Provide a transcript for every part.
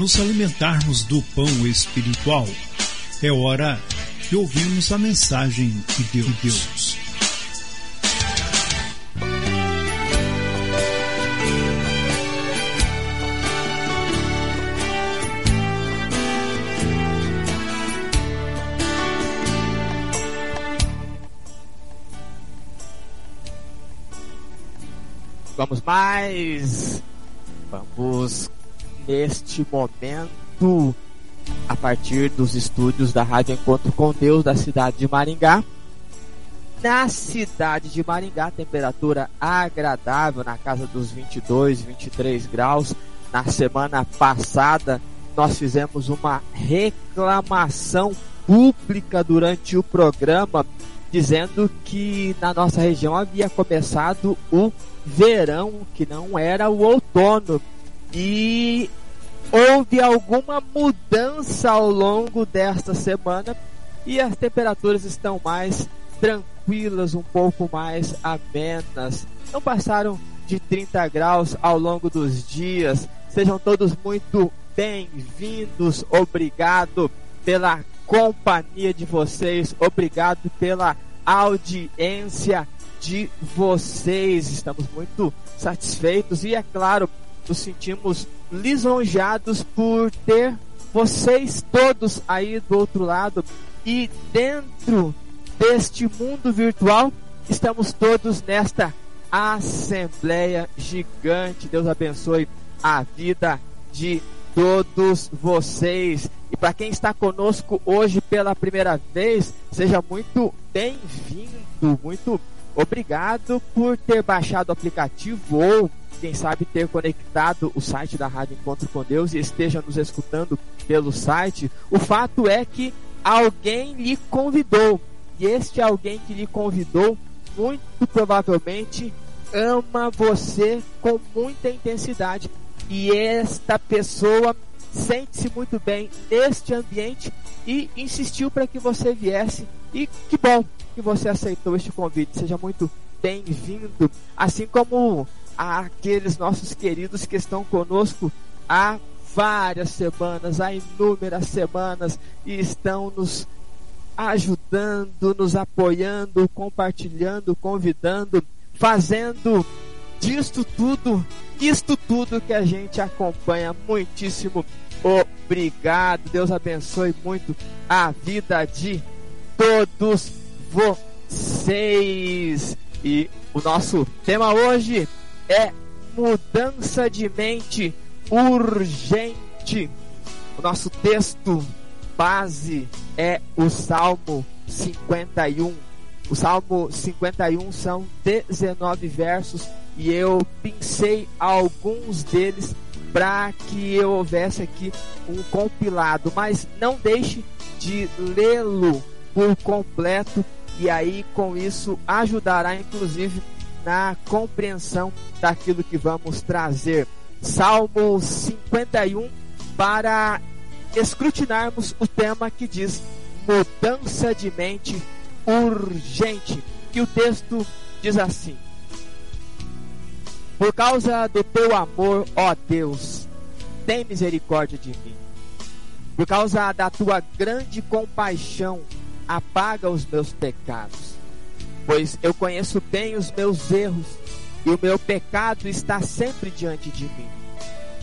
Nos alimentarmos do pão espiritual. É hora de ouvirmos a mensagem de Deus. Vamos mais. Vamos neste momento a partir dos estúdios da Rádio Encontro com Deus da cidade de Maringá. Na cidade de Maringá, temperatura agradável na casa dos 22, 23 graus. Na semana passada, nós fizemos uma reclamação pública durante o programa, dizendo que na nossa região havia começado o verão, que não era o outono. E houve alguma mudança ao longo desta semana e as temperaturas estão mais tranquilas, um pouco mais amenas. Não passaram de 30 graus ao longo dos dias. Sejam todos muito bem-vindos. Obrigado pela companhia de vocês. Obrigado pela audiência de vocês. Estamos muito satisfeitos e, é claro, nos sentimos lisonjeados por ter vocês todos aí do outro lado e dentro deste mundo virtual estamos todos nesta assembleia gigante. Deus abençoe a vida de todos vocês. E para quem está conosco hoje pela primeira vez, seja muito bem-vindo, muito obrigado por ter baixado o aplicativo ou quem sabe ter conectado o site da Rádio Encontro com Deus e esteja nos escutando pelo site. O fato é que alguém lhe convidou. E este alguém que lhe convidou, muito provavelmente, ama você com muita intensidade. E esta pessoa sente-se muito bem neste ambiente e insistiu para que você viesse. E que bom que você aceitou este convite. Seja muito bem-vindo. Assim como aqueles nossos queridos que estão conosco há várias semanas, há inúmeras semanas e estão nos ajudando, nos apoiando, compartilhando, convidando, fazendo disto tudo, isto tudo que a gente acompanha. Muitíssimo obrigado. Deus abençoe muito a vida de todos 6. E o nosso tema hoje é mudança de mente urgente. O nosso texto base é o Salmo 51. O Salmo 51 são 19 versos e eu pensei alguns deles para que eu houvesse aqui um compilado, mas não deixe de lê-lo por completo e aí com isso ajudará inclusive na compreensão daquilo que vamos trazer. Salmo 51 para escrutinarmos o tema que diz mudança de mente urgente. E o texto diz assim: Por causa do teu amor, ó Deus, tem misericórdia de mim. Por causa da tua grande compaixão, apaga os meus pecados. Pois eu conheço bem os meus erros e o meu pecado está sempre diante de mim.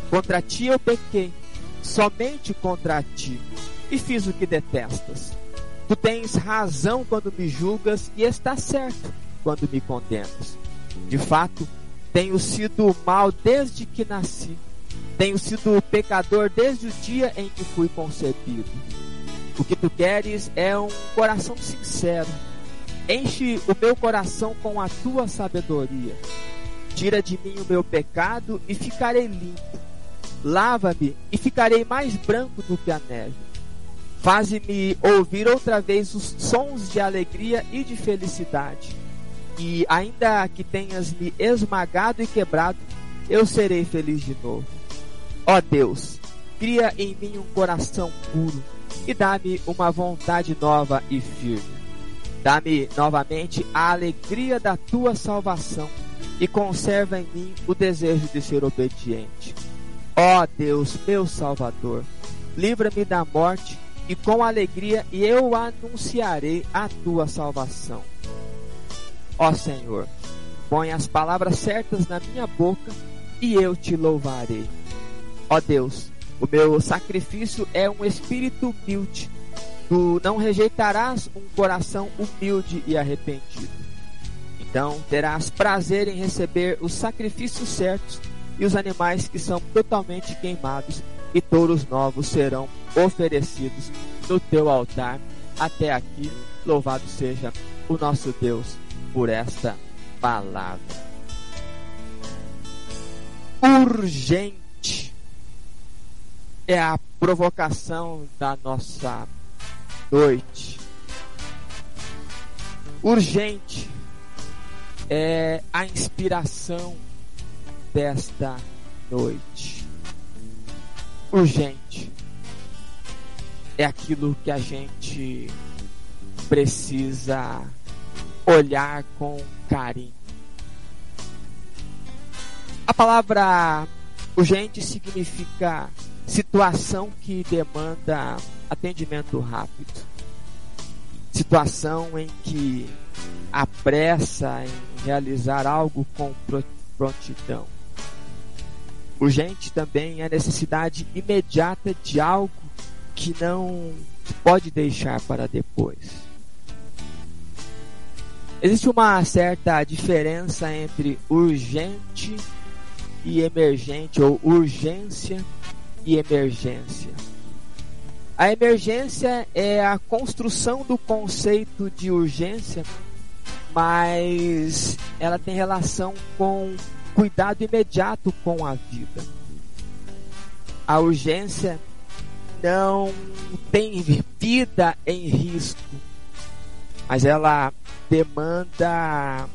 Contra ti eu pequei, somente contra ti, e fiz o que detestas. Tu tens razão quando me julgas e está certo quando me condenas. De fato, tenho sido mal desde que nasci. Tenho sido pecador desde o dia em que fui concebido. O que tu queres é um coração sincero. Enche o meu coração com a tua sabedoria. Tira de mim o meu pecado e ficarei limpo. Lava-me e ficarei mais branco do que a neve. Faze-me ouvir outra vez os sons de alegria e de felicidade. E ainda que tenhas me esmagado e quebrado, eu serei feliz de novo. Ó Deus, cria em mim um coração puro e dá-me uma vontade nova e firme. Dá-me novamente a alegria da tua salvação e conserva em mim o desejo de ser obediente. Ó Deus, meu Salvador, livra-me da morte e com alegria eu anunciarei a tua salvação. Ó Senhor, põe as palavras certas na minha boca e eu te louvarei. Ó Deus, o meu sacrifício é um espírito humilde. Tu não rejeitarás um coração humilde e arrependido. Então terás prazer em receber os sacrifícios certos e os animais que são totalmente queimados, e touros novos serão oferecidos no teu altar. Até aqui, louvado seja o nosso Deus por esta palavra. Urgente é a provocação da nossa noite. Urgente é a inspiração desta noite. Urgente é aquilo que a gente precisa olhar com carinho. A palavra urgente significa situação que demanda atendimento rápido, situação em que a pressa em realizar algo com prontidão. Urgente também é a necessidade imediata de algo que não pode deixar para depois. Existe uma certa diferença entre urgente e emergente, ou urgência e emergência. A emergência é a construção do conceito de urgência, mas ela tem relação com cuidado imediato com a vida. A urgência não tem vida em risco, mas ela demanda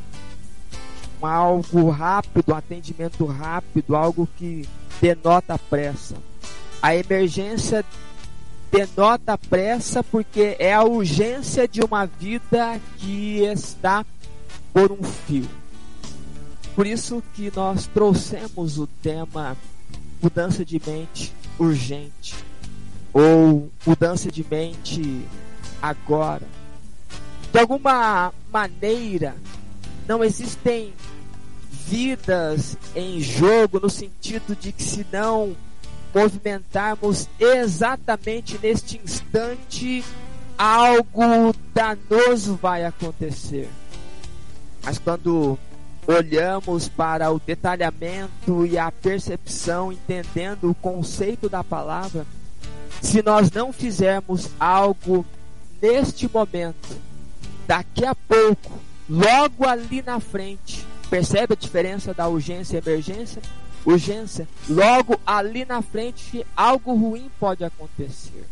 algo rápido, um atendimento rápido, algo que denota pressa. A emergência denota pressa porque é a urgência de uma vida que está por um fio. Por isso que nós trouxemos o tema mudança de mente urgente ou mudança de mente agora. De alguma maneira, não existem vidas em jogo no sentido de que se não movimentarmos exatamente neste instante, algo danoso vai acontecer. Mas quando olhamos para o detalhamento e a percepção, entendendo o conceito da palavra, se nós não fizermos algo neste momento, daqui a pouco, logo ali na frente, percebe a diferença da urgência e emergência? Urgência, logo ali na frente, algo ruim pode acontecer.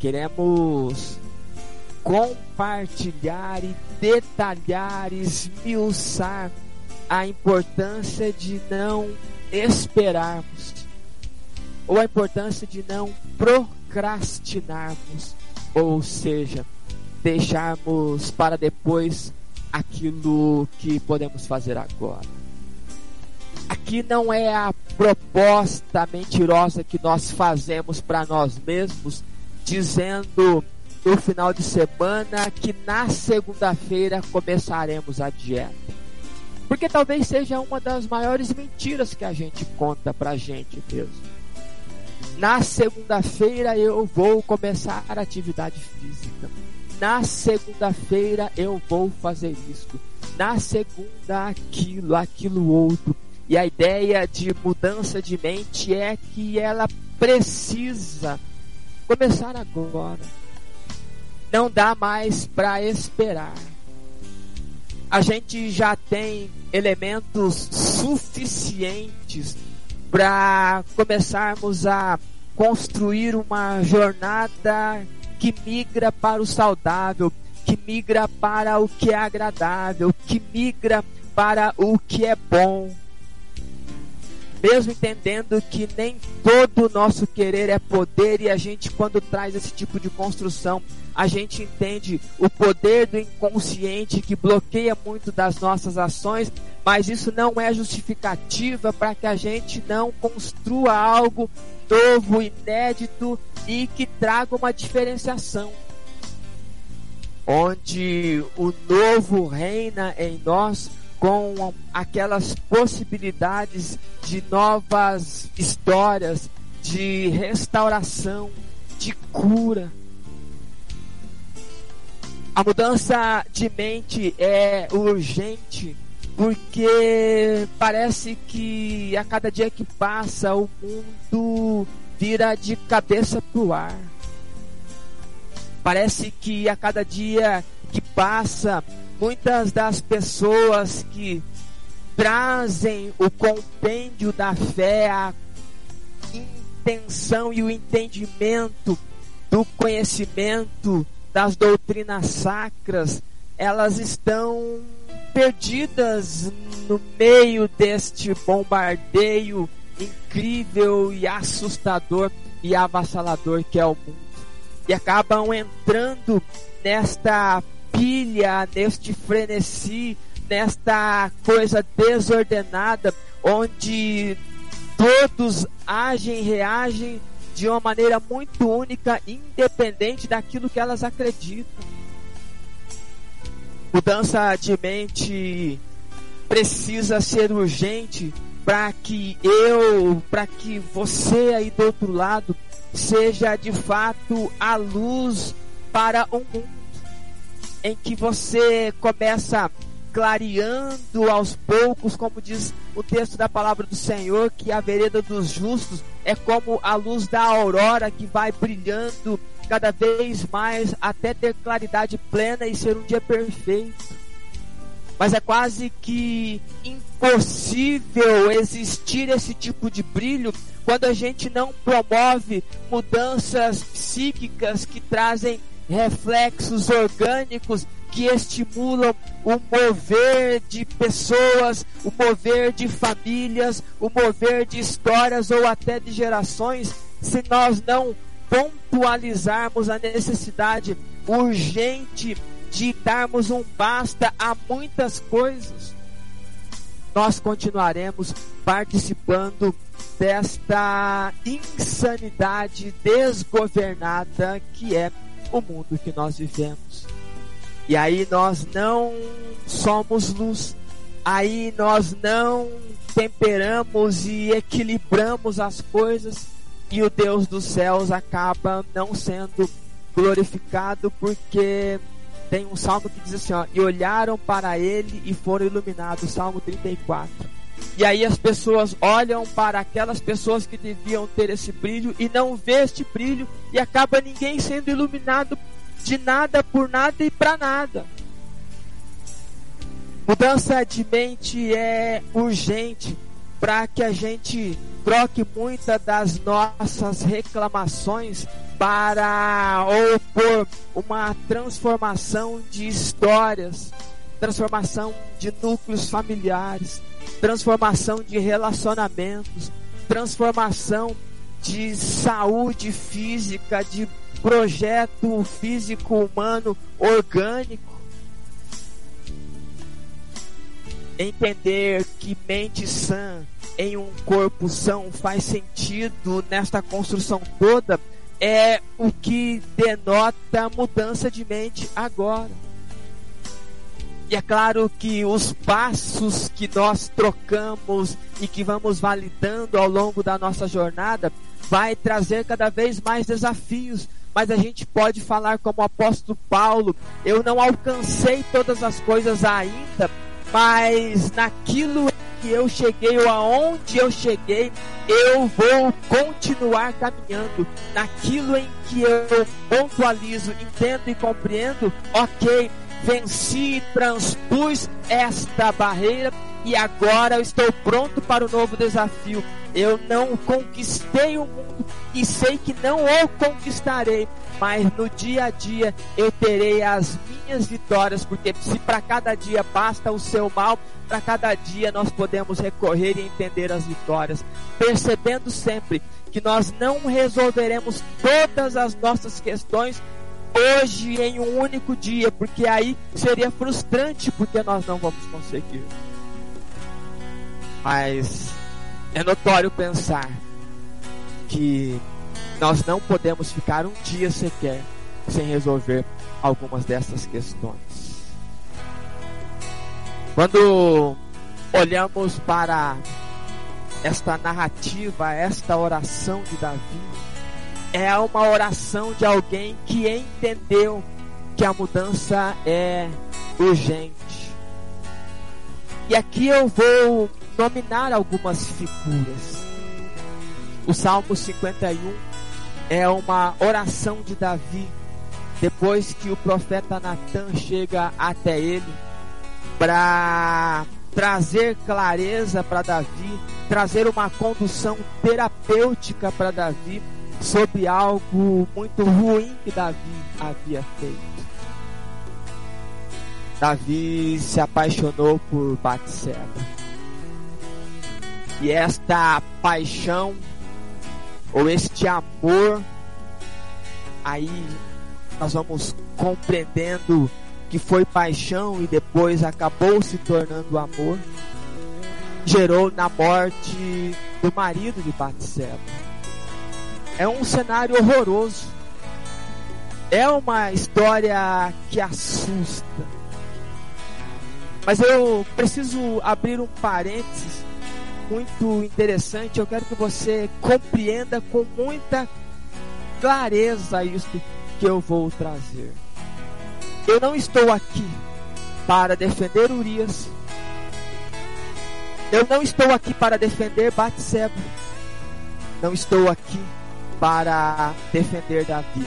Queremos compartilhar e detalhar, esmiuçar a importância de não esperarmos, ou a importância de não procrastinarmos, ou seja, deixarmos para depois aquilo que podemos fazer agora. Aqui não é a proposta mentirosa que nós fazemos para nós mesmos, dizendo no final de semana que na segunda-feira começaremos a dieta. Porque talvez seja uma das maiores mentiras que a gente conta pra gente mesmo. Na segunda-feira eu vou começar a atividade física. Na segunda-feira eu vou fazer isso. Na segunda aquilo, aquilo outro. E a ideia de mudança de mente é que ela precisa começar agora não dá mais para esperar. A gente já tem elementos suficientes para começarmos a construir uma jornada que migra para o saudável, que migra para o que é agradável, que migra para o que é bom. Mesmo entendendo que nem todo o nosso querer é poder e a gente quando traz esse tipo de construção a gente entende o poder do inconsciente que bloqueia muito das nossas ações, mas isso não é justificativa para que a gente não construa algo novo, inédito e que traga uma diferenciação. Onde o novo reina em nós com aquelas possibilidades de novas histórias, de restauração, de cura a mudança de mente é urgente porque parece que a cada dia que passa o mundo vira de cabeça pro ar. Parece que a cada dia que passa, muitas das pessoas que trazem o compêndio da fé, a intenção e o entendimento do conhecimento das doutrinas sacras, elas estão perdidas no meio deste bombardeio incrível e assustador e avassalador que é o mundo. E acabam entrando nesta pilha, neste frenesi, nesta coisa desordenada, onde todos agem, reagem de uma maneira muito única, independente daquilo que elas acreditam. Mudança de mente precisa ser urgente para que eu, para que você aí do outro lado seja de fato a luz para um mundo em que você começa clareando aos poucos, como diz o texto da palavra do Senhor, que a vereda dos justos é como a luz da aurora que vai brilhando cada vez mais até ter claridade plena e ser um dia perfeito. Mas é quase que impossível existir esse tipo de brilho quando a gente não promove mudanças psíquicas que trazem reflexos orgânicos que estimulam o mover de pessoas, o mover de famílias, o mover de histórias ou até de gerações, se nós não pontualizarmos a necessidade urgente de darmos um basta a muitas coisas, nós continuaremos participando desta insanidade desgovernada que é o mundo que nós vivemos. E aí nós não somos luz. Aí nós não temperamos e equilibramos as coisas. e o Deus dos céus acaba não sendo glorificado porque tem um salmo que diz assim, ó, e olharam para ele e foram iluminados, Salmo 34. E aí as pessoas olham para aquelas pessoas que deviam ter esse brilho e não vê este brilho e acaba ninguém sendo iluminado de nada por nada e para nada. Mudança de mente é urgente para que a gente troque muitas das nossas reclamações para opor uma transformação de histórias, transformação de núcleos familiares, transformação de relacionamentos, transformação de saúde física, de projeto físico humano orgânico. Entender que mente sã em um corpo são faz sentido nesta construção toda é o que denota mudança de mente agora. E é claro que os passos que nós trocamos e que vamos validando ao longo da nossa jornada vai trazer cada vez mais desafios. Mas a gente pode falar como o apóstolo Paulo: eu não alcancei todas as coisas ainda, mas naquilo que eu cheguei ou aonde eu cheguei, eu vou continuar caminhando. Naquilo em que eu pontualizo, entendo e compreendo, ok, venci, transpus esta barreira e agora eu estou pronto para o novo desafio. Eu não conquistei o mundo e sei que não o conquistarei, mas no dia a dia eu terei as minhas vitórias, porque se para cada dia basta o seu mal, para cada dia nós podemos recorrer e entender as vitórias, percebendo sempre que nós não resolveremos todas as nossas questões hoje em um único dia, porque aí seria frustrante porque nós não vamos conseguir. Mas é notório pensar que nós não podemos ficar um dia sequer sem resolver algumas dessas questões. Quando olhamos para esta narrativa, esta oração de Davi, é uma oração de alguém que entendeu que a mudança é urgente. E aqui eu vou nominar algumas figuras. O Salmo 51 é uma oração de Davi depois que o profeta Natan chega até ele para trazer clareza para Davi, trazer uma condução terapêutica para Davi sobre algo muito ruim que Davi havia feito. Davi se apaixonou por Batseba. E esta paixão ou este amor aí nós vamos compreendendo que foi paixão e depois acabou se tornando amor, gerou na morte do marido de Batseba. É um cenário horroroso. É uma história que assusta. Mas eu preciso abrir um parênteses muito interessante. Eu quero que você compreenda com muita clareza isso que eu vou trazer. Eu não estou aqui para defender Urias. Eu não estou aqui para defender Batseba. Não estou aqui para defender Davi.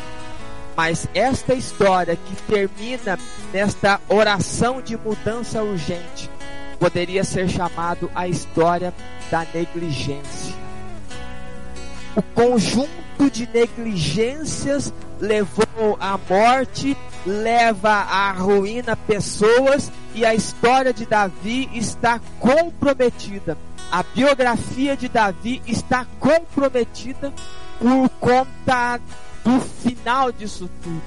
Mas esta história que termina nesta oração de mudança urgente poderia ser chamado a história da negligência. O conjunto de negligências levou à morte leva à ruína pessoas e a história de Davi está comprometida. A biografia de Davi está comprometida por conta do final disso tudo.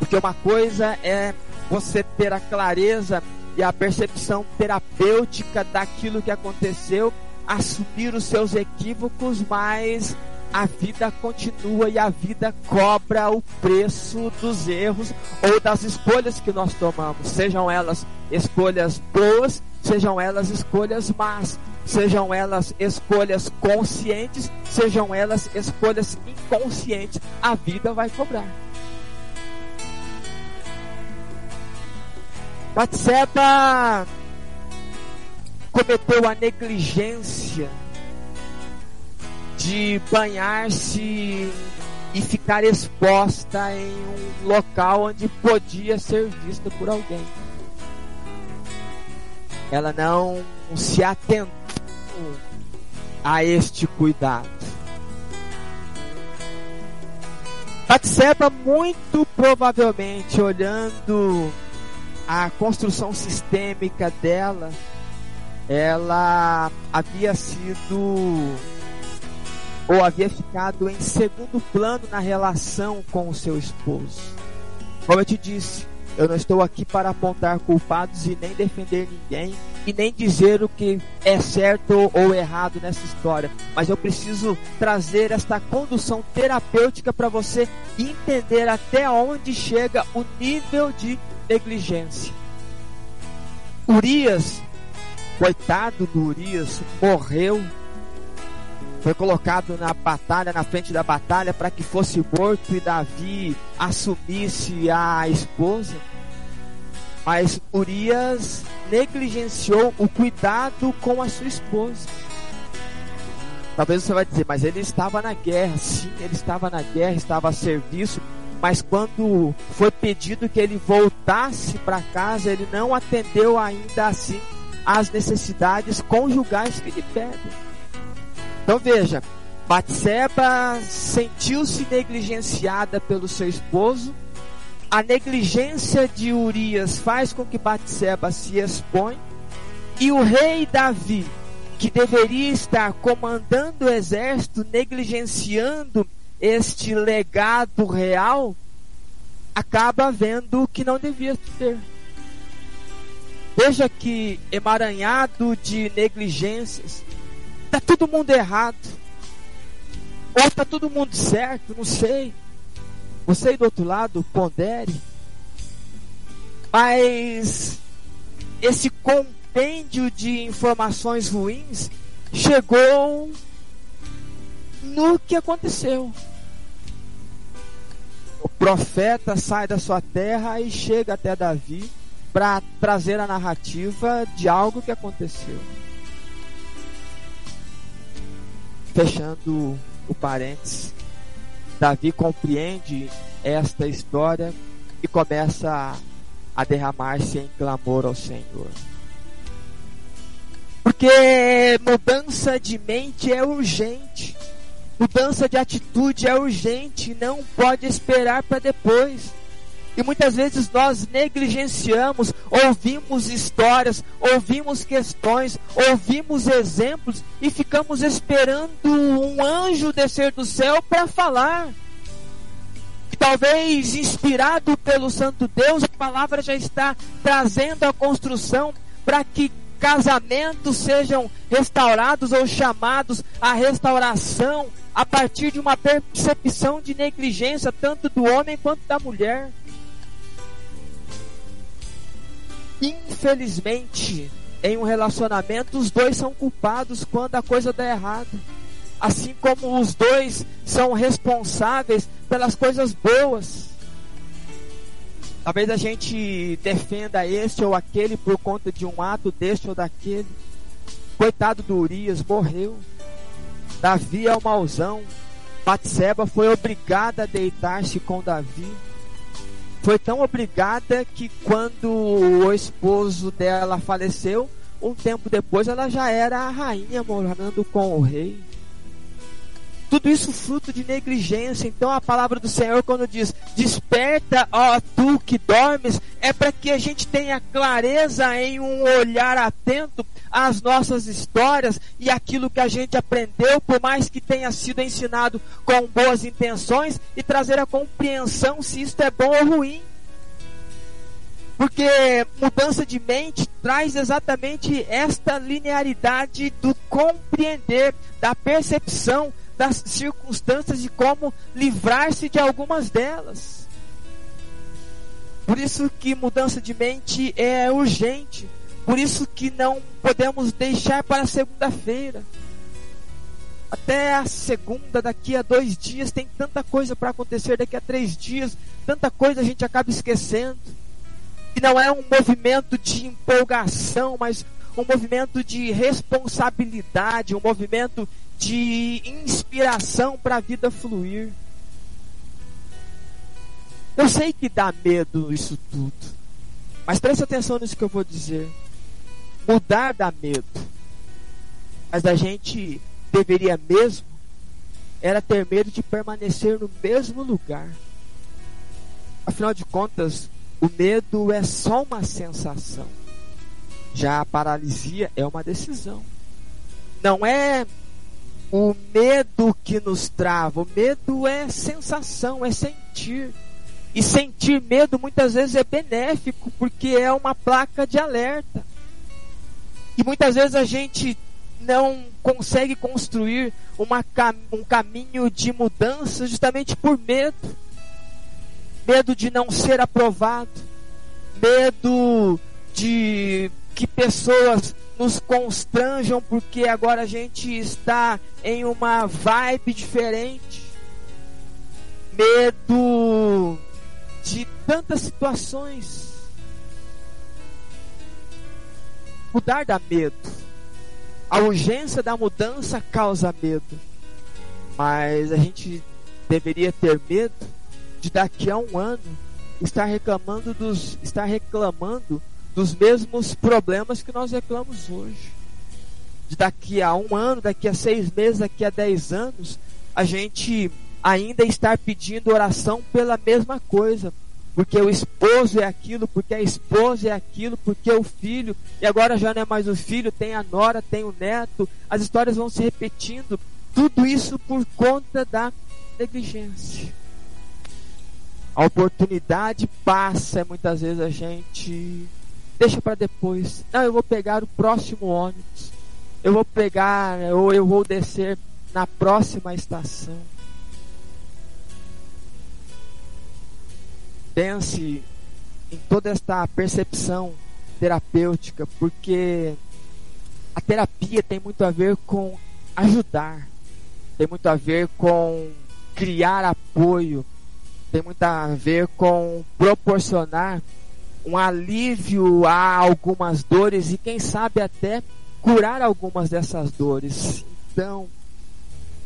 Porque uma coisa é você ter a clareza e a percepção terapêutica daquilo que aconteceu, assumir os seus equívocos, mas a vida continua e a vida cobra o preço dos erros ou das escolhas que nós tomamos, sejam elas escolhas boas, sejam elas escolhas más. Sejam elas escolhas conscientes, sejam elas escolhas inconscientes, a vida vai cobrar. Batseba cometeu a negligência de banhar-se e ficar exposta em um local onde podia ser vista por alguém. Ela não se atentou a este cuidado. Batseba muito provavelmente olhando a construção sistêmica dela, ela havia sido ou havia ficado em segundo plano na relação com o seu esposo. Como eu te disse, eu não estou aqui para apontar culpados e nem defender ninguém e nem dizer o que é certo ou errado nessa história, mas eu preciso trazer esta condução terapêutica para você entender até onde chega o nível de negligência. Urias, coitado do Urias, morreu. Foi colocado na batalha, na frente da batalha, para que fosse morto e Davi assumisse a esposa. Mas Urias negligenciou o cuidado com a sua esposa. Talvez você vai dizer, mas ele estava na guerra. Sim, ele estava na guerra, estava a serviço, mas quando foi pedido que ele voltasse para casa, ele não atendeu ainda assim às necessidades conjugais que lhe pedem. Então veja, Batseba sentiu-se negligenciada pelo seu esposo. A negligência de Urias faz com que Batseba se expõe. E o rei Davi, que deveria estar comandando o exército, negligenciando este legado real, acaba vendo que não devia ter. Veja que emaranhado de negligências, está todo mundo errado, ou está todo mundo certo, não sei. Você aí do outro lado, pondere. Mas esse compêndio de informações ruins chegou no que aconteceu o profeta sai da sua terra e chega até Davi para trazer a narrativa de algo que aconteceu. Fechando o parênteses, Davi compreende esta história e começa a, derramar-se em clamor ao Senhor. Porque mudança de mente é urgente. Mudança de atitude é urgente, não pode esperar para depois. E muitas vezes nós negligenciamos, ouvimos histórias, ouvimos questões, ouvimos exemplos e ficamos esperando um anjo descer do céu para falar. E talvez inspirado pelo Santo Deus, a palavra já está trazendo a construção para que casamentos sejam restaurados ou chamados à restauração a partir de uma percepção de negligência tanto do homem quanto da mulher. Infelizmente, em um relacionamento, os dois são culpados quando a coisa dá errado. Assim como os dois são responsáveis pelas coisas boas. Talvez a gente defenda este ou aquele por conta de um ato deste ou daquele. Coitado do Urias, morreu. Davi é o mauzão. Batseba foi obrigada a deitar-se com Davi. Foi tão obrigada que quando o esposo dela faleceu, um tempo depois ela já era a rainha morando com o rei. Tudo isso fruto de negligência. Então a palavra do Senhor, quando diz: Desperta, ó tu que dormes, é para que a gente tenha clareza em um olhar atento às nossas histórias e aquilo que a gente aprendeu, por mais que tenha sido ensinado com boas intenções, e trazer a compreensão se isto é bom ou ruim. Porque mudança de mente traz exatamente esta linearidade do compreender, da percepção das circunstâncias e como livrar-se de algumas delas. Por isso que mudança de mente é urgente, Por isso que não podemos deixar para segunda-feira. Até a segunda, daqui a dois dias, tem tanta coisa para acontecer. Daqui a três dias, tanta coisa a gente acaba esquecendo. E não é um movimento de empolgação, mas um movimento de responsabilidade, um movimento de inspiração para a vida fluir. Eu sei que dá medo isso tudo, mas preste atenção nisso que eu vou dizer. Mudar dá medo, mas a gente deveria mesmo era ter medo de permanecer no mesmo lugar. Afinal de contas, o medo é só uma sensação. Já a paralisia é uma decisão. Não é o medo que nos trava, o medo é sensação, é sentir. E sentir medo muitas vezes é benéfico, porque é uma placa de alerta. E muitas vezes a gente não consegue construir uma, um caminho de mudança justamente por medo. Medo de não ser aprovado, medo de que pessoas nos constranjam porque agora a gente está em uma vibe diferente. Medo de tantas situações. Mudar dá medo. A urgência da mudança causa medo. Mas a gente deveria ter medo de daqui a um ano estar reclamando dos estar reclamando dos mesmos problemas que nós reclamamos hoje. De daqui a um ano, daqui a seis meses, daqui a dez anos, a gente ainda estar pedindo oração pela mesma coisa. Porque o esposo é aquilo, porque a esposa é aquilo, porque o filho, e agora já não é mais o filho, tem a nora, tem o neto, as histórias vão se repetindo. Tudo isso por conta da negligência. A oportunidade passa, muitas vezes a gente deixa para depois. Não, eu vou pegar o próximo ônibus. Eu vou pegar ou eu vou descer na próxima estação. Pense em toda esta percepção terapêutica, porque a terapia tem muito a ver com ajudar, tem muito a ver com criar apoio, tem muito a ver com proporcionar um alívio a algumas dores e quem sabe até curar algumas dessas dores. Então,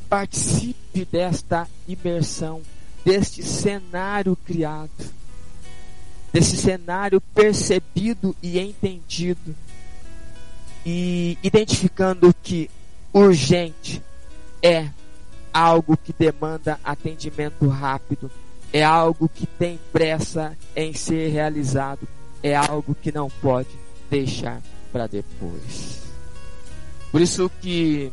participe desta imersão, deste cenário criado, desse cenário percebido e entendido, e identificando que urgente é algo que demanda atendimento rápido é algo que tem pressa em ser realizado, é algo que não pode deixar para depois. Por isso que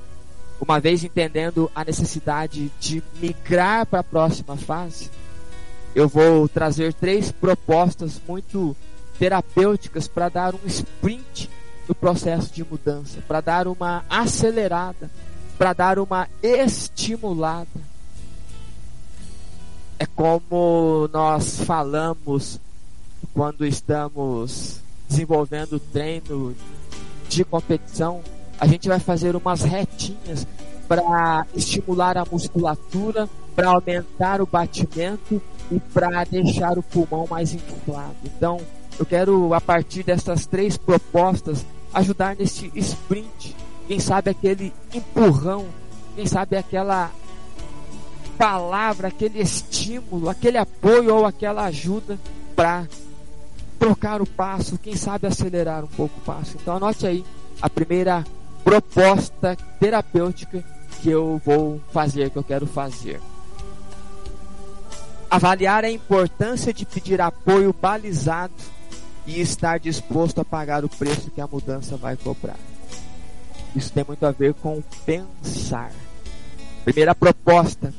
uma vez entendendo a necessidade de migrar para a próxima fase, eu vou trazer três propostas muito terapêuticas para dar um sprint no processo de mudança, para dar uma acelerada, para dar uma estimulada é como nós falamos quando estamos desenvolvendo treino de competição, a gente vai fazer umas retinhas para estimular a musculatura, para aumentar o batimento e para deixar o pulmão mais inflado. Então, eu quero a partir dessas três propostas ajudar nesse sprint, quem sabe aquele empurrão, quem sabe aquela palavra, aquele estímulo, aquele apoio ou aquela ajuda para trocar o passo, quem sabe acelerar um pouco o passo. Então anote aí a primeira proposta terapêutica que eu vou fazer, que eu quero fazer. Avaliar a importância de pedir apoio balizado e estar disposto a pagar o preço que a mudança vai cobrar. Isso tem muito a ver com pensar. Primeira proposta,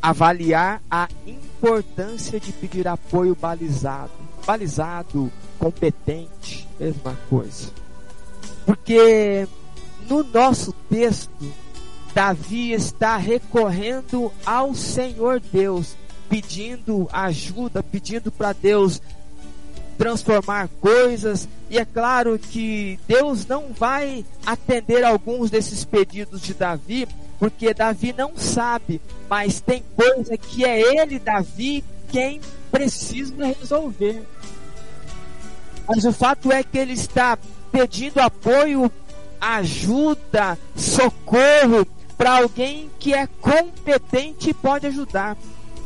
avaliar a importância de pedir apoio balizado. Balizado, competente, mesma coisa. Porque no nosso texto, Davi está recorrendo ao Senhor Deus, pedindo ajuda, pedindo para Deus transformar coisas. E é claro que Deus não vai atender alguns desses pedidos de Davi, porque Davi não sabe, mas tem coisa que é ele, Davi, quem precisa resolver. Mas o fato é que ele está pedindo apoio, ajuda, socorro para alguém que é competente e pode ajudar.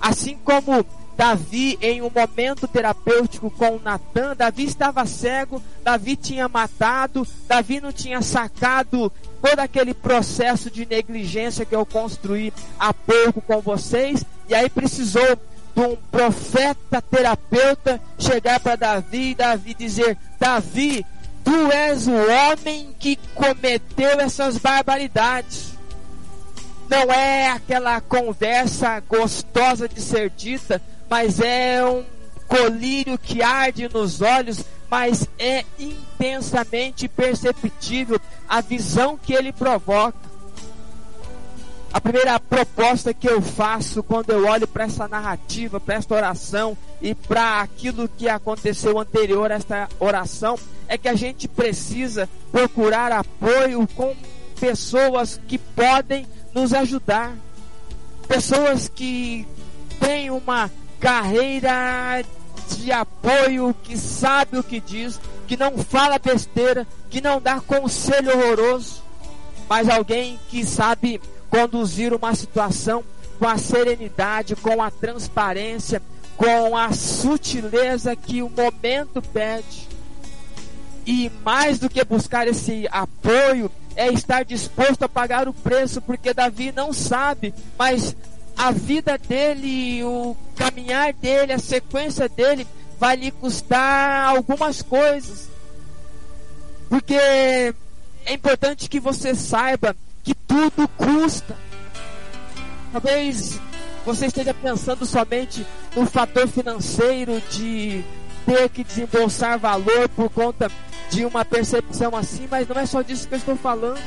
Assim como Davi, em um momento terapêutico com Natan, Davi estava cego, Davi tinha matado, Davi não tinha sacado todo aquele processo de negligência que eu construí há pouco com vocês, e aí precisou de um profeta terapeuta chegar para Davi e Davi dizer: Davi, tu és o homem que cometeu essas barbaridades. Não é aquela conversa gostosa de ser dita, mas é um colírio que arde nos olhos, mas é intensamente perceptível a visão que ele provoca. A primeira proposta que eu faço quando eu olho para essa narrativa, para esta oração e para aquilo que aconteceu anterior a esta oração é que a gente precisa procurar apoio com pessoas que podem nos ajudar. Pessoas que têm uma carreira de apoio, que sabe o que diz, que não fala besteira, que não dá conselho horroroso, mas alguém que sabe conduzir uma situação com a serenidade, com a transparência, com a sutileza que o momento pede. E mais do que buscar esse apoio, é estar disposto a pagar o preço, porque Davi não sabe, mas a vida dele, o caminhar dele, a sequência dele vai lhe custar algumas coisas. Porque é importante que você saiba que tudo custa. Talvez você esteja pensando somente no fator financeiro de ter que desembolsar valor por conta de uma percepção assim, mas não é só disso que eu estou falando.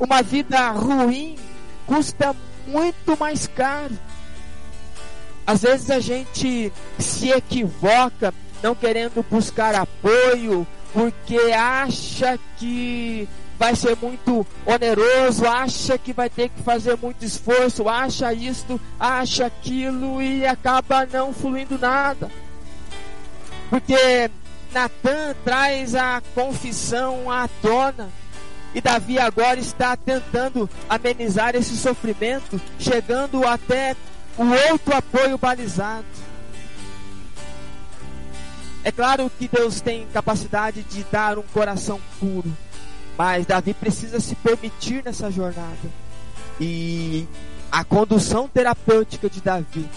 Uma vida ruim custa muito mais caro. Às vezes a gente se equivoca não querendo buscar apoio porque acha que vai ser muito oneroso, acha que vai ter que fazer muito esforço, acha isto, acha aquilo e acaba não fluindo nada. Porque Natan traz a confissão à tona. E Davi agora está tentando amenizar esse sofrimento, chegando até o outro apoio balizado. É claro que Deus tem capacidade de dar um coração puro, mas Davi precisa se permitir nessa jornada. E a condução terapêutica de Davi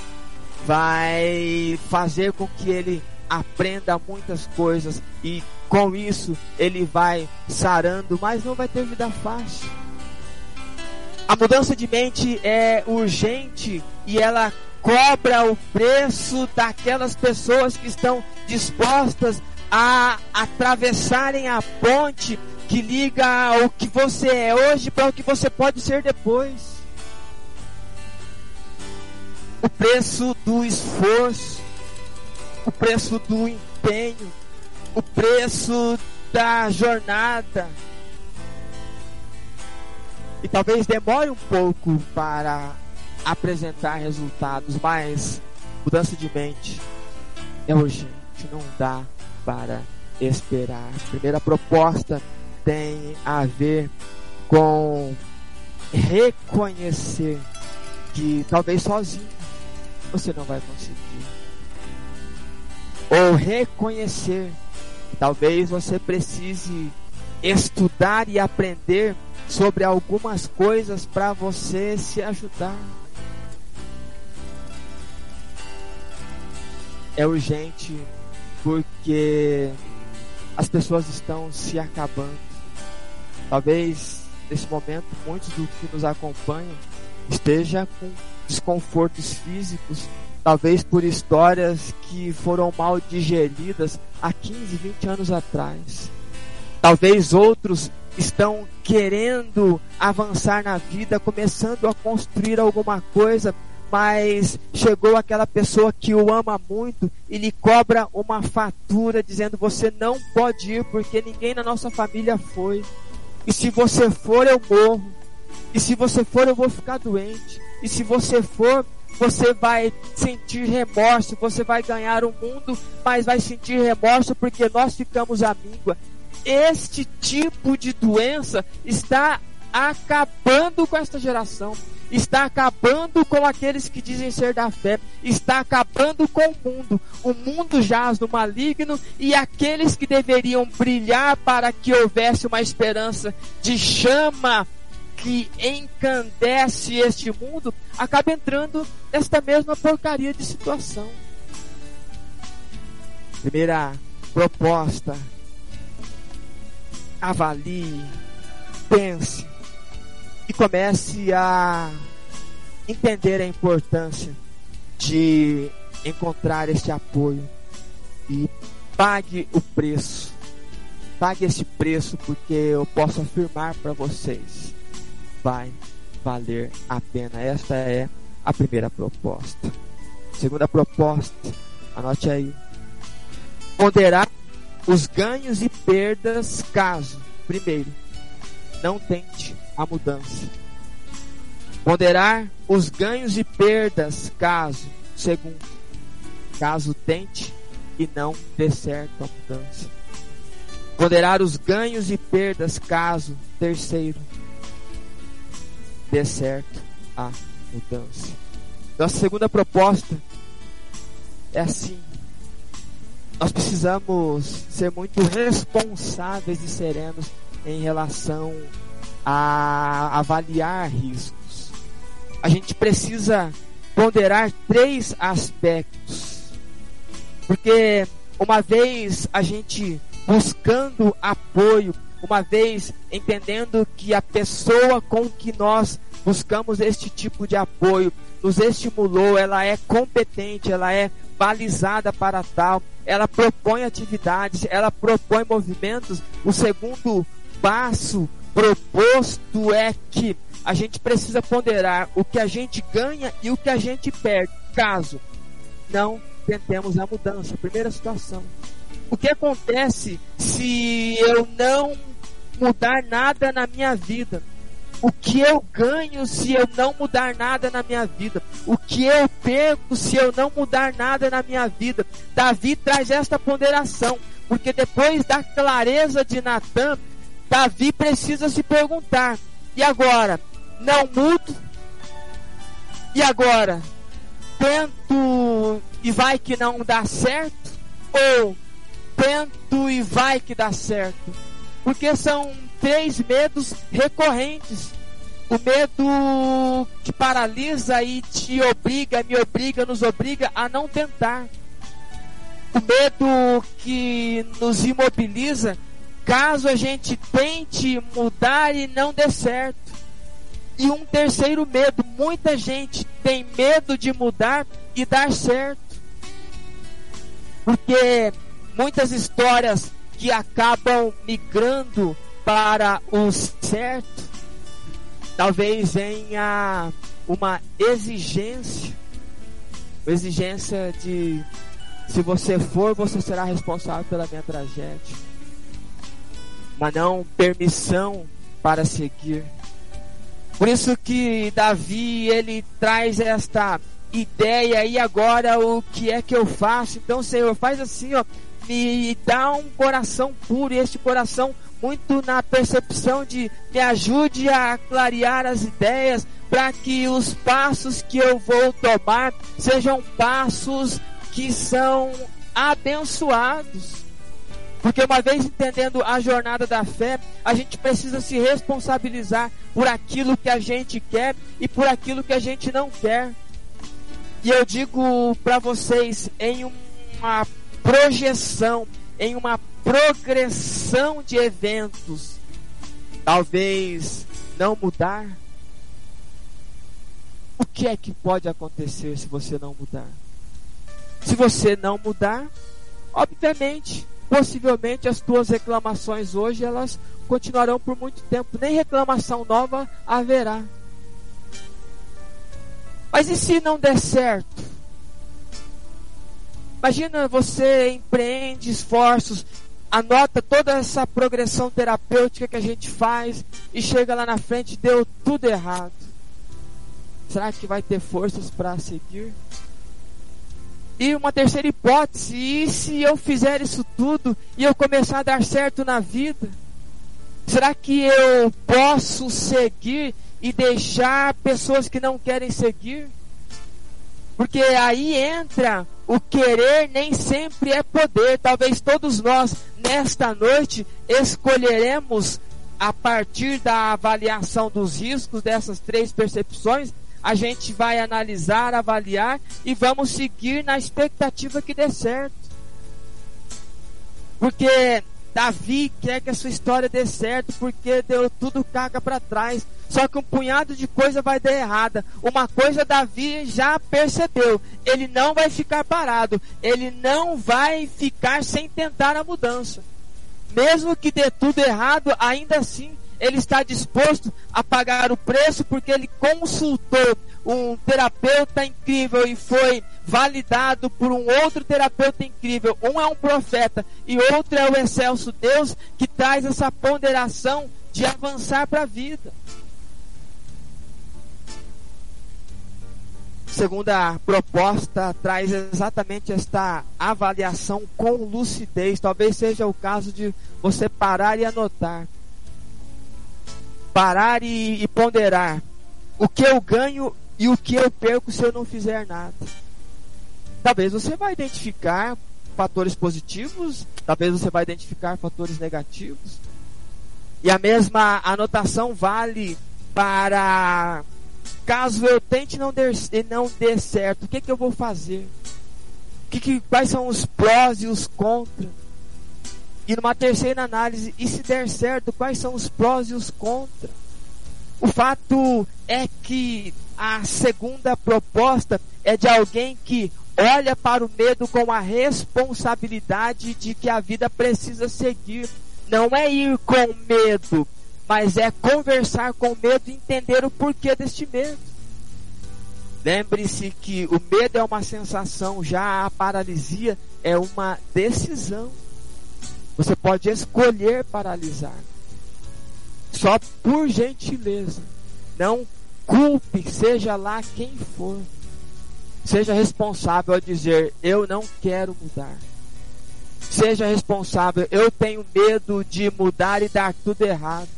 vai fazer com que ele aprenda muitas coisas e com isso ele vai sarando, mas não vai ter vida fácil. A mudança de mente é urgente e ela cobra o preço daquelas pessoas que estão dispostas a atravessarem a ponte que liga o que você é hoje para o que você pode ser depois. O preço do esforço o preço do empenho, o preço da jornada. E talvez demore um pouco para apresentar resultados, mas mudança de mente é urgente, não dá para esperar. A primeira proposta tem a ver com reconhecer que talvez sozinho você não vai conseguir ou reconhecer. Talvez você precise estudar e aprender sobre algumas coisas para você se ajudar. É urgente porque as pessoas estão se acabando. Talvez nesse momento muitos do que nos acompanham esteja com desconfortos físicos talvez por histórias que foram mal digeridas há 15, 20 anos atrás. Talvez outros estão querendo avançar na vida, começando a construir alguma coisa, mas chegou aquela pessoa que o ama muito e lhe cobra uma fatura dizendo: Você não pode ir porque ninguém na nossa família foi. E se você for, eu morro. E se você for, eu vou ficar doente. E se você for, você vai sentir remorso, você vai ganhar o mundo, mas vai sentir remorso porque nós ficamos míngua. Este tipo de doença está acabando com esta geração, está acabando com aqueles que dizem ser da fé, está acabando com o mundo. O mundo jaz no maligno e aqueles que deveriam brilhar para que houvesse uma esperança de chama que encandece este mundo acaba entrando nesta mesma porcaria de situação. Primeira proposta: avalie, pense. E comece a entender a importância de encontrar este apoio. E pague o preço. Pague esse preço porque eu posso afirmar para vocês vai valer a pena. Esta é a primeira proposta. Segunda proposta, anote aí. Ponderar os ganhos e perdas caso, primeiro, não tente a mudança. Ponderar os ganhos e perdas caso, segundo, caso tente e não dê certo a mudança. Ponderar os ganhos e perdas caso, terceiro, dê certo a mudança. Nossa segunda proposta é assim. Nós precisamos ser muito responsáveis e serenos em relação a avaliar riscos. A gente precisa ponderar três aspectos. Porque uma vez a gente buscando apoio, uma vez entendendo que a pessoa com que nós buscamos este tipo de apoio, nos estimulou, ela é competente, ela é balizada para tal, ela propõe atividades, ela propõe movimentos. O segundo passo proposto é que a gente precisa ponderar o que a gente ganha e o que a gente perde, caso não tentemos a mudança. Primeira situação. O que acontece se eu não mudar nada na minha vida? O que eu ganho se eu não mudar nada na minha vida? O que eu perco se eu não mudar nada na minha vida? Davi traz esta ponderação, porque depois da clareza de Natan, Davi precisa se perguntar: e agora? Não mudo? E agora? Tento e vai que não dá certo? Ou tento e vai que dá certo? Porque são três medos recorrentes. O medo te paralisa e te obriga, me obriga, nos obriga a não tentar. O medo que nos imobiliza caso a gente tente mudar e não dê certo. E um terceiro medo, muita gente tem medo de mudar e dar certo. Porque muitas histórias que acabam migrando para o certo, talvez venha uma exigência, uma exigência de se você for, você será responsável pela minha tragédia, mas não permissão para seguir. Por isso que Davi ele traz esta ideia e agora o que é que eu faço? Então, Senhor, faz assim, ó, me dá um coração puro, e este coração muito na percepção de me ajude a clarear as ideias para que os passos que eu vou tomar sejam passos que são abençoados. Porque uma vez entendendo a jornada da fé, a gente precisa se responsabilizar por aquilo que a gente quer e por aquilo que a gente não quer. E eu digo para vocês em uma projeção, em uma progressão de eventos, talvez não mudar. O que é que pode acontecer se você não mudar? Se você não mudar, obviamente, possivelmente as tuas reclamações hoje elas continuarão por muito tempo, nem reclamação nova haverá. Mas e se não der certo? Imagina você empreende esforços, anota toda essa progressão terapêutica que a gente faz e chega lá na frente deu tudo errado. Será que vai ter forças para seguir? E uma terceira hipótese, e se eu fizer isso tudo e eu começar a dar certo na vida? Será que eu posso seguir e deixar pessoas que não querem seguir? Porque aí entra o querer nem sempre é poder. Talvez todos nós, nesta noite, escolheremos, a partir da avaliação dos riscos dessas três percepções, a gente vai analisar, avaliar e vamos seguir na expectativa que dê certo. Porque Davi quer que a sua história dê certo porque deu tudo caga para trás. Só que um punhado de coisa vai dar errada. Uma coisa Davi já percebeu, ele não vai ficar parado, ele não vai ficar sem tentar a mudança. Mesmo que dê tudo errado, ainda assim ele está disposto a pagar o preço porque ele consultou um terapeuta incrível e foi validado por um outro terapeuta incrível. Um é um profeta e outro é o excelso Deus que traz essa ponderação de avançar para a vida. Segunda proposta traz exatamente esta avaliação com lucidez. Talvez seja o caso de você parar e anotar parar e, e ponderar o que eu ganho e o que eu perco se eu não fizer nada. Talvez você vai identificar fatores positivos, talvez você vai identificar fatores negativos. E a mesma anotação vale para caso eu tente não der, não dê certo, o que, que eu vou fazer? Que, que, quais são os prós e os contras? E numa terceira análise, e se der certo, quais são os prós e os contras? O fato é que a segunda proposta é de alguém que olha para o medo com a responsabilidade de que a vida precisa seguir. Não é ir com medo, mas é conversar com medo e entender o porquê deste medo. Lembre-se que o medo é uma sensação, já a paralisia é uma decisão. Você pode escolher paralisar. Só por gentileza, não culpe, seja lá quem for. Seja responsável a dizer: Eu não quero mudar. Seja responsável, eu tenho medo de mudar e dar tudo errado.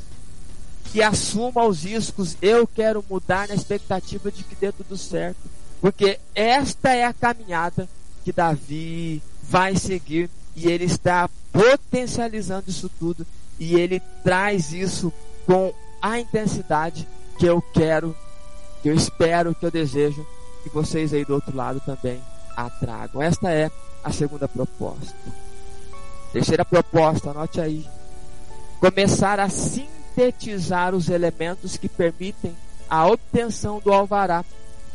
E assuma os riscos, eu quero mudar na expectativa de que dê tudo certo. Porque esta é a caminhada que Davi vai seguir e ele está potencializando isso tudo e ele traz isso com a intensidade que eu quero, que eu espero, que eu desejo que vocês aí do outro lado também a tragam. Esta é a segunda proposta. Terceira proposta, anote aí. Começar a sintetizar os elementos que permitem a obtenção do alvará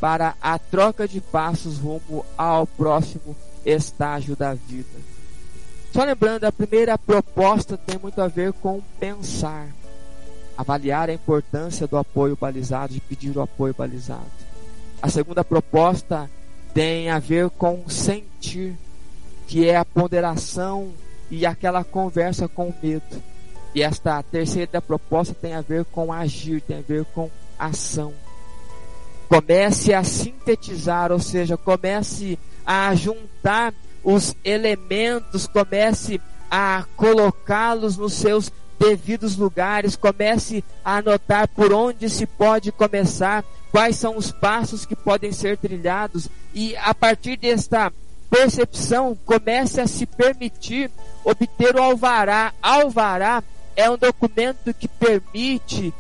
para a troca de passos rumo ao próximo estágio da vida. Só lembrando, a primeira proposta tem muito a ver com pensar, avaliar a importância do apoio balizado, de pedir o apoio balizado. A segunda proposta tem a ver com sentir, que é a ponderação e aquela conversa com o medo. E esta terceira proposta tem a ver com agir, tem a ver com ação. Comece a sintetizar, ou seja, comece a juntar os elementos, comece a colocá-los nos seus devidos lugares, comece a anotar por onde se pode começar, quais são os passos que podem ser trilhados e a partir desta percepção comece a se permitir obter o alvará. Alvará é um documento que permite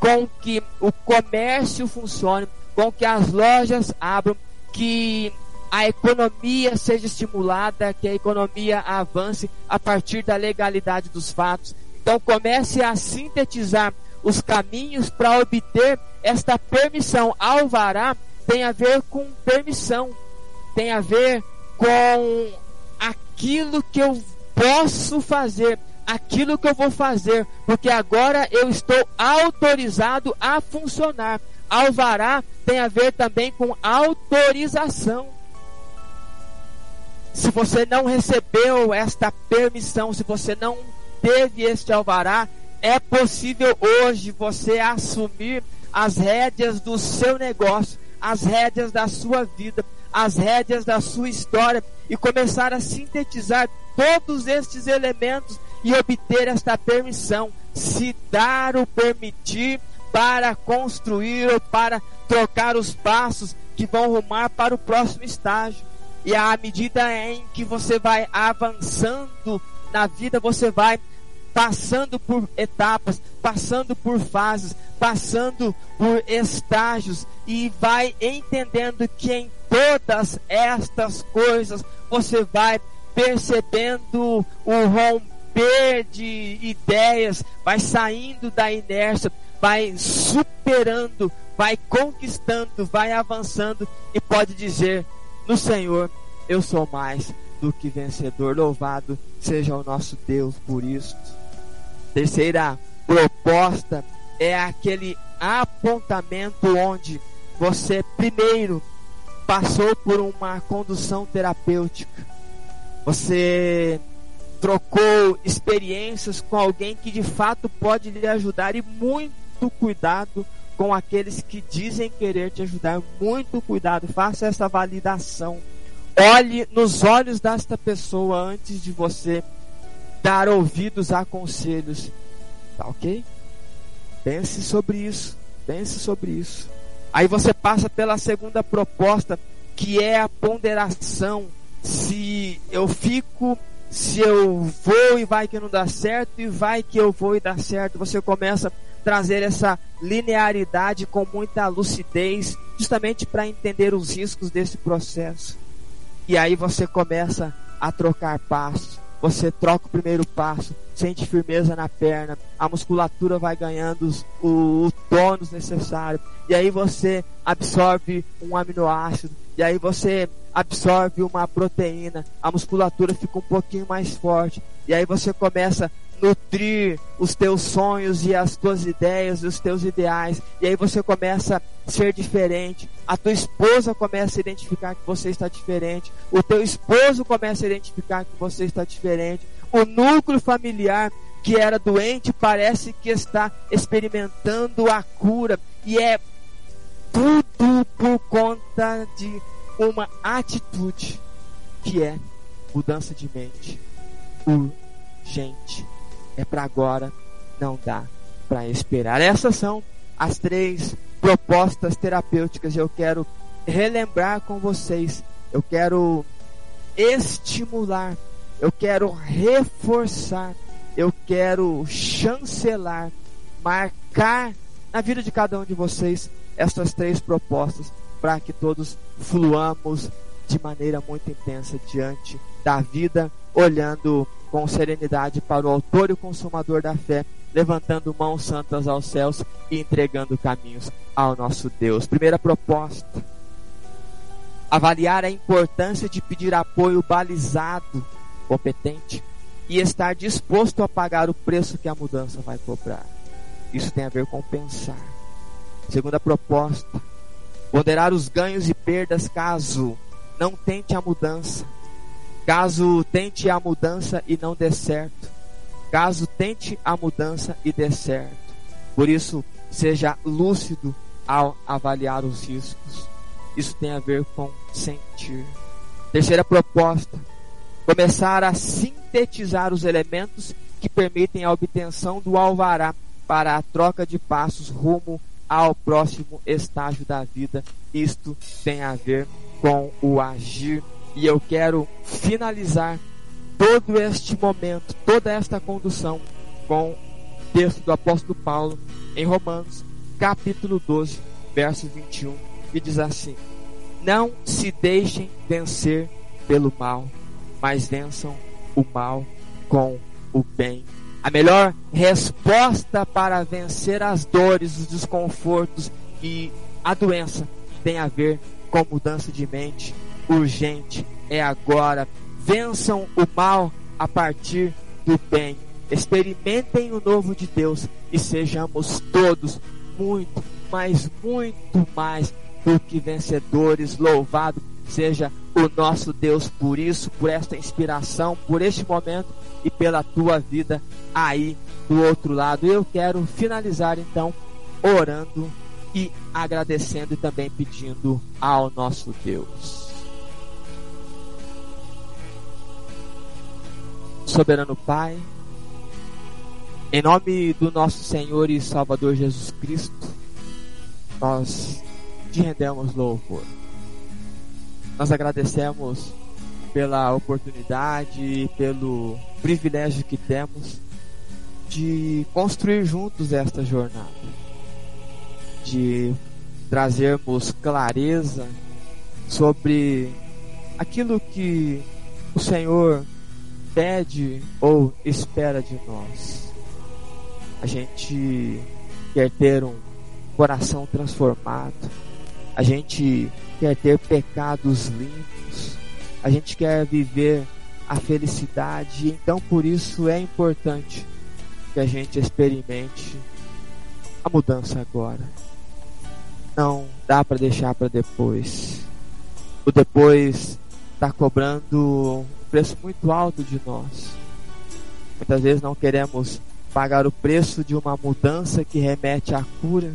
com que o comércio funcione, com que as lojas abram, que a economia seja estimulada, que a economia avance a partir da legalidade dos fatos. Então comece a sintetizar os caminhos para obter esta permissão. Alvará tem a ver com permissão, tem a ver com aquilo que eu posso fazer, aquilo que eu vou fazer, porque agora eu estou autorizado a funcionar. Alvará tem a ver também com autorização. Se você não recebeu esta permissão, se você não teve este alvará, é possível hoje você assumir as rédeas do seu negócio, as rédeas da sua vida, as rédeas da sua história e começar a sintetizar todos estes elementos e obter esta permissão, se dar o permitir para construir ou para trocar os passos que vão rumar para o próximo estágio. E à medida em que você vai avançando na vida, você vai passando por etapas, passando por fases, passando por estágios e vai entendendo que em todas estas coisas você vai percebendo o romper de ideias, vai saindo da inércia, vai superando, vai conquistando, vai avançando e pode dizer: No Senhor eu sou mais do que vencedor. Louvado seja o nosso Deus por isso. Terceira proposta é aquele apontamento onde você primeiro passou por uma condução terapêutica. Você trocou experiências com alguém que de fato pode lhe ajudar e muito cuidado com aqueles que dizem querer te ajudar. Muito cuidado, faça essa validação. Olhe nos olhos desta pessoa antes de você dar ouvidos a conselhos. Tá ok? Pense sobre isso. Pense sobre isso. Aí você passa pela segunda proposta, que é a ponderação. Se eu fico, se eu vou e vai que não dá certo, e vai que eu vou e dá certo. Você começa trazer essa linearidade com muita lucidez, justamente para entender os riscos desse processo. E aí você começa a trocar passos. Você troca o primeiro passo, sente firmeza na perna, a musculatura vai ganhando os, o, o tônus necessário, e aí você absorve um aminoácido, e aí você absorve uma proteína, a musculatura fica um pouquinho mais forte, e aí você começa nutrir os teus sonhos e as tuas ideias, os teus ideais, e aí você começa a ser diferente. A tua esposa começa a identificar que você está diferente, o teu esposo começa a identificar que você está diferente. O núcleo familiar que era doente parece que está experimentando a cura e é tudo por conta de uma atitude que é mudança de mente urgente é para agora, não dá para esperar. Essas são as três propostas terapêuticas. Eu quero relembrar com vocês, eu quero estimular, eu quero reforçar, eu quero chancelar, marcar na vida de cada um de vocês essas três propostas para que todos fluamos de maneira muito intensa diante da vida, olhando com serenidade para o Autor e o Consumador da fé, levantando mãos santas aos céus e entregando caminhos ao nosso Deus. Primeira proposta: avaliar a importância de pedir apoio balizado, competente e estar disposto a pagar o preço que a mudança vai cobrar. Isso tem a ver com pensar. Segunda proposta: ponderar os ganhos e perdas caso não tente a mudança Caso tente a mudança e não dê certo. Caso tente a mudança e dê certo. Por isso, seja lúcido ao avaliar os riscos. Isso tem a ver com sentir. Terceira proposta: começar a sintetizar os elementos que permitem a obtenção do alvará para a troca de passos rumo ao próximo estágio da vida. Isto tem a ver com o agir e eu quero finalizar todo este momento, toda esta condução com o texto do apóstolo Paulo em Romanos, capítulo 12, verso 21, que diz assim: Não se deixem vencer pelo mal, mas vençam o mal com o bem. A melhor resposta para vencer as dores, os desconfortos e a doença tem a ver com mudança de mente, urgente, é agora. Vençam o mal a partir do bem. Experimentem o novo de Deus e sejamos todos muito, mas muito mais do que vencedores. Louvado seja o nosso Deus por isso, por esta inspiração, por este momento e pela tua vida aí do outro lado. Eu quero finalizar então orando e agradecendo e também pedindo ao nosso Deus. Soberano Pai, em nome do nosso Senhor e Salvador Jesus Cristo, nós te rendemos louvor. Nós agradecemos pela oportunidade e pelo privilégio que temos de construir juntos esta jornada, de trazermos clareza sobre aquilo que o Senhor pede ou espera de nós. A gente quer ter um coração transformado, a gente quer ter pecados limpos, a gente quer viver a felicidade, então por isso é importante que a gente experimente a mudança agora. Não dá para deixar para depois. O depois está cobrando preço muito alto de nós. Muitas vezes não queremos pagar o preço de uma mudança que remete à cura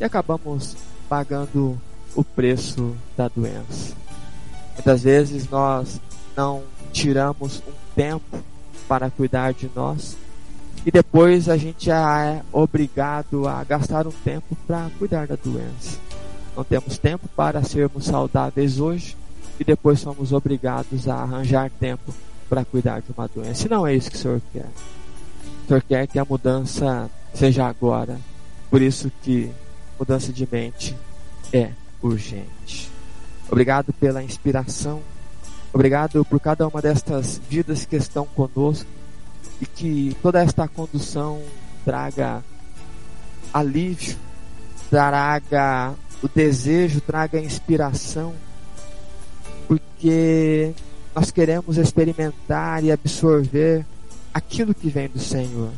e acabamos pagando o preço da doença. Muitas vezes nós não tiramos um tempo para cuidar de nós e depois a gente é obrigado a gastar um tempo para cuidar da doença. Não temos tempo para sermos saudáveis hoje e depois somos obrigados a arranjar tempo para cuidar de uma doença. E não é isso que o Senhor quer. O Senhor quer que a mudança seja agora. Por isso que mudança de mente é urgente. Obrigado pela inspiração. Obrigado por cada uma destas vidas que estão conosco e que toda esta condução traga alívio, traga o desejo, traga inspiração, porque nós queremos experimentar e absorver aquilo que vem do Senhor.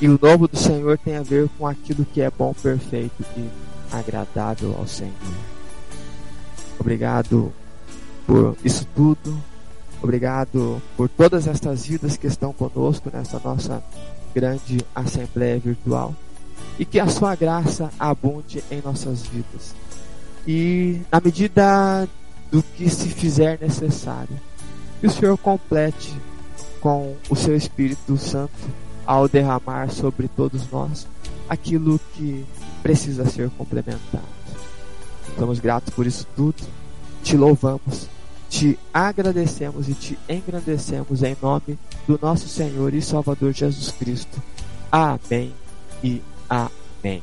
E o novo do Senhor tem a ver com aquilo que é bom, perfeito e agradável ao Senhor. Obrigado por isso tudo. Obrigado por todas estas vidas que estão conosco nessa nossa grande assembleia virtual. E que a sua graça abunde em nossas vidas. E na medida do que se fizer necessário, que o Senhor complete com o seu Espírito Santo ao derramar sobre todos nós aquilo que precisa ser complementado. Somos gratos por isso tudo. Te louvamos te agradecemos e te engrandecemos em nome do nosso Senhor e Salvador Jesus Cristo. Amém e amém.